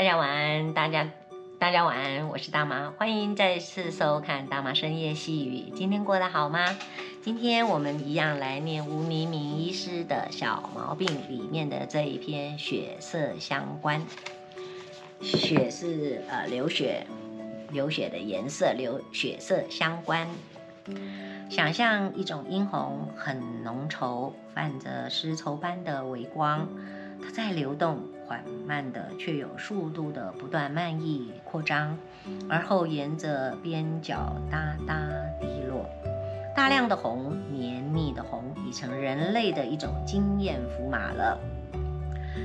大家晚安，大家大家晚安，我是大妈，欢迎再次收看大妈深夜细语。今天过得好吗？今天我们一样来念吴明明医师的小毛病里面的这一篇血色相关。血是呃流血，流血的颜色，流血色相关。想象一种殷红，很浓稠，泛着丝绸般的微光，它在流动，缓慢的却有速度的不断漫溢扩张，而后沿着边角哒哒滴落。大量的红，黏腻的红，已成人类的一种经验符码了。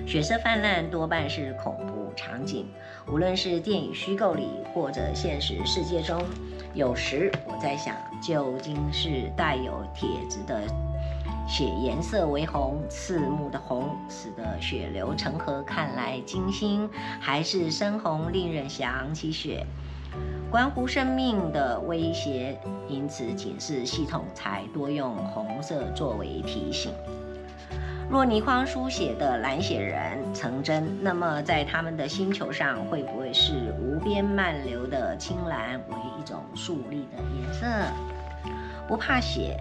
血色泛滥多半是恐怖场景，无论是电影虚构里或者现实世界中。有时我在想，究竟是带有铁质的血颜色为红，刺目的红，使得血流成河，看来惊心，还是深红，令人想起血，关乎生命的威胁，因此警示系统才多用红色作为提醒。若倪匡书写的蓝血人成真，那么在他们的星球上，会不会是无边漫流的青蓝为一种树立的颜色？不怕血，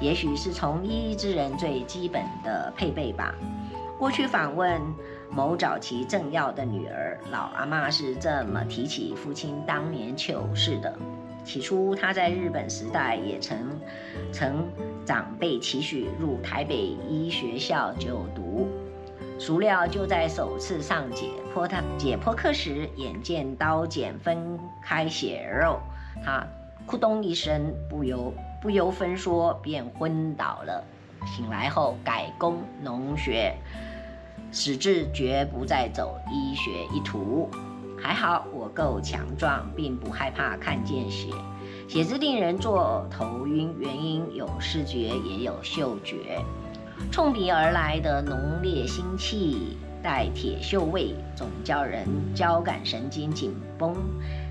也许是从医之人最基本的配备吧。过去访问某早期政要的女儿老阿嬷是这么提起父亲当年糗事的。起初，他在日本时代也曾曾长辈期许入台北医学校就读，孰料就在首次上解剖他解剖课时，眼见刀剪分开血肉，他咕咚一声，不由不由分说便昏倒了。醒来后改攻农学，矢志绝不再走医学一途。还好我够强壮，并不害怕看见血。血之令人坐头晕，原因有视觉也有嗅觉。冲鼻而来的浓烈腥气，带铁锈味，总叫人交感神经紧绷。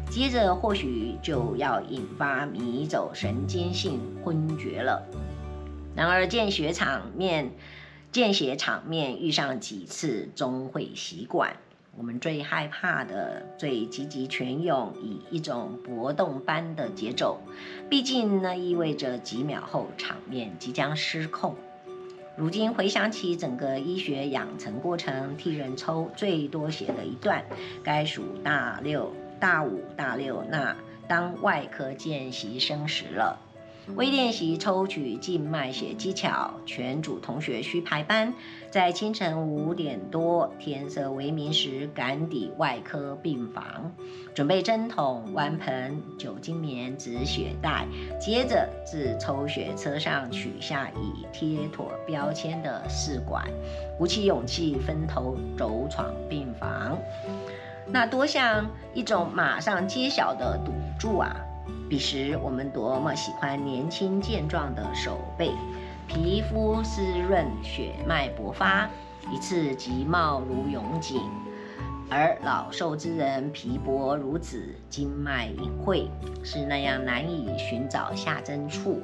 接着或许就要引发迷走神经性昏厥了。然而见血场面，见血场面遇上几次，终会习惯。我们最害怕的、最积极泉涌，以一种搏动般的节奏，毕竟那意味着几秒后场面即将失控。如今回想起整个医学养成过程，替人抽最多血的一段，该属大六、大五、大六那当外科见习生时了。微练习抽取静脉血技巧，全组同学需排班，在清晨五点多天色微明时赶抵外科病房，准备针筒、弯盆、酒精棉、止血带，接着自抽血车上取下已贴妥标签的试管，鼓起勇气分头走闯病房，那多像一种马上揭晓的赌注啊！彼时，我们多么喜欢年轻健壮的手背，皮肤湿润，血脉勃发，一次即貌如永井；而老瘦之人皮薄如纸，经脉隐晦，是那样难以寻找下针处。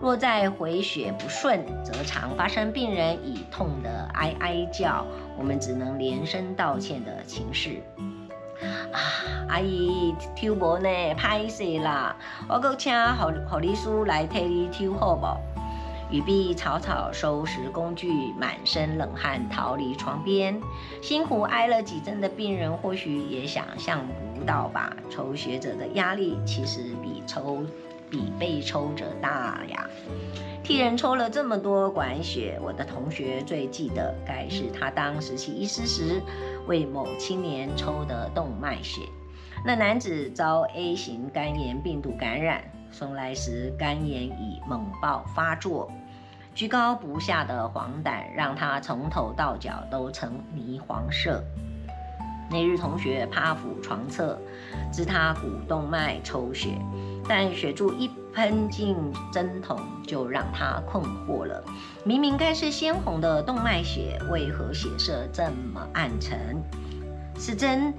若再回血不顺，则常发生病人已痛得哀哀叫，我们只能连声道歉的情事。啊，阿姨抽无呢，歹势啦！我阁请护护理师来替你抽好不？语毕，草草收拾工具，满身冷汗逃离床边。辛苦挨了几针的病人，或许也想象不到吧？抽血者的压力其实比抽比被抽者大呀！替人抽了这么多管血，我的同学最记得，该是他当实习医师时。为某青年抽的动脉血，那男子遭 A 型肝炎病毒感染，送来时肝炎已猛爆发作，居高不下的黄疸让他从头到脚都呈泥黄色。那日同学趴伏床侧，知他股动脉抽血。但血柱一喷进针筒，就让他困惑了。明明该是鲜红的动脉血，为何血色这么暗沉？是针，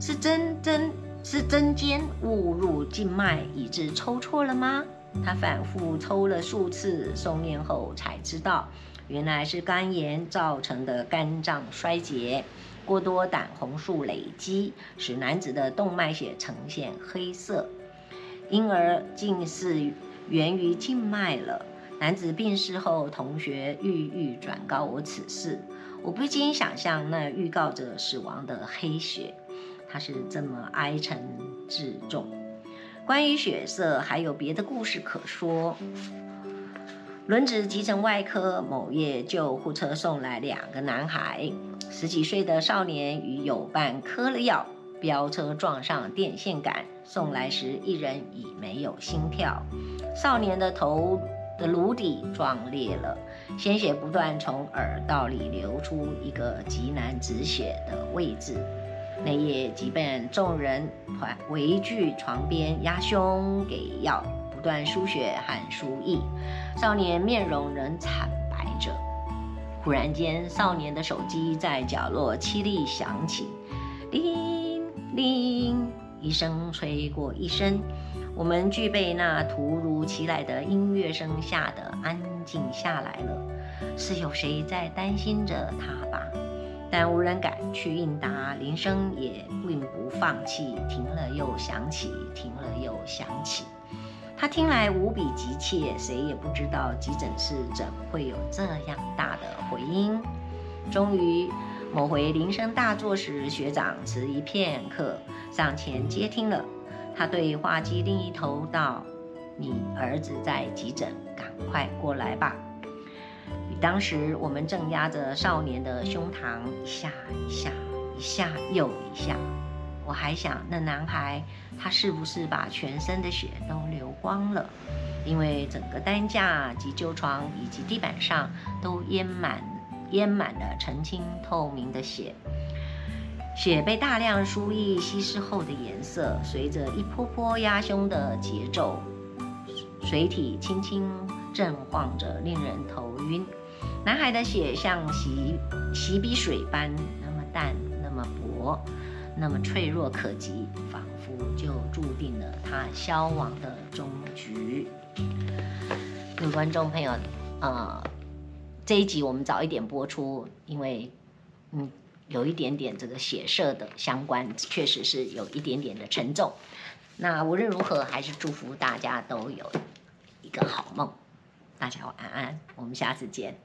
是针针，是针尖误入静脉，以致抽错了吗？他反复抽了数次，送验后才知道，原来是肝炎造成的肝脏衰竭。过多胆红素累积，使男子的动脉血呈现黑色，因而近视源于静脉了。男子病逝后，同学郁郁转告我此事，我不禁想象那预告着死亡的黑血，它是这么哀沉自重。关于血色，还有别的故事可说。轮值急诊外科某夜救护车送来两个男孩，十几岁的少年与友伴嗑了药，飙车撞上电线杆，送来时一人已没有心跳，少年的头的颅底撞裂了，鲜血不断从耳道里流出一个极难止血的位置。那夜即便众人团围聚床边压胸给药。不断输血喊输液，少年面容仍惨白着。忽然间，少年的手机在角落凄厉响起，铃铃一声吹过一声，我们俱被那突如其来的音乐声吓得安静下来了。是有谁在担心着他吧？但无人敢去应答，铃声也并不放弃，停了又响起，停了又响起。他听来无比急切，谁也不知道急诊室怎会有这样大的回音。终于，某回铃声大作时，学长迟疑片刻，上前接听了。他对话机另一头道：“你儿子在急诊，赶快过来吧。”当时我们正压着少年的胸膛，一下一下，一下又一下。我还想，那男孩他是不是把全身的血都流光了？因为整个担架、急救床以及地板上都淹满、淹满了澄清透明的血。血被大量输液稀释后的颜色，随着一波波压胸的节奏，水体轻轻震晃着，令人头晕。男孩的血像洗洗笔水般，那么淡，那么薄。那么脆弱可及，仿佛就注定了他消亡的终局。各位观众朋友，呃，这一集我们早一点播出，因为嗯有一点点这个血色的相关，确实是有一点点的沉重。那无论如何，还是祝福大家都有一个好梦。大家晚安，我们下次见。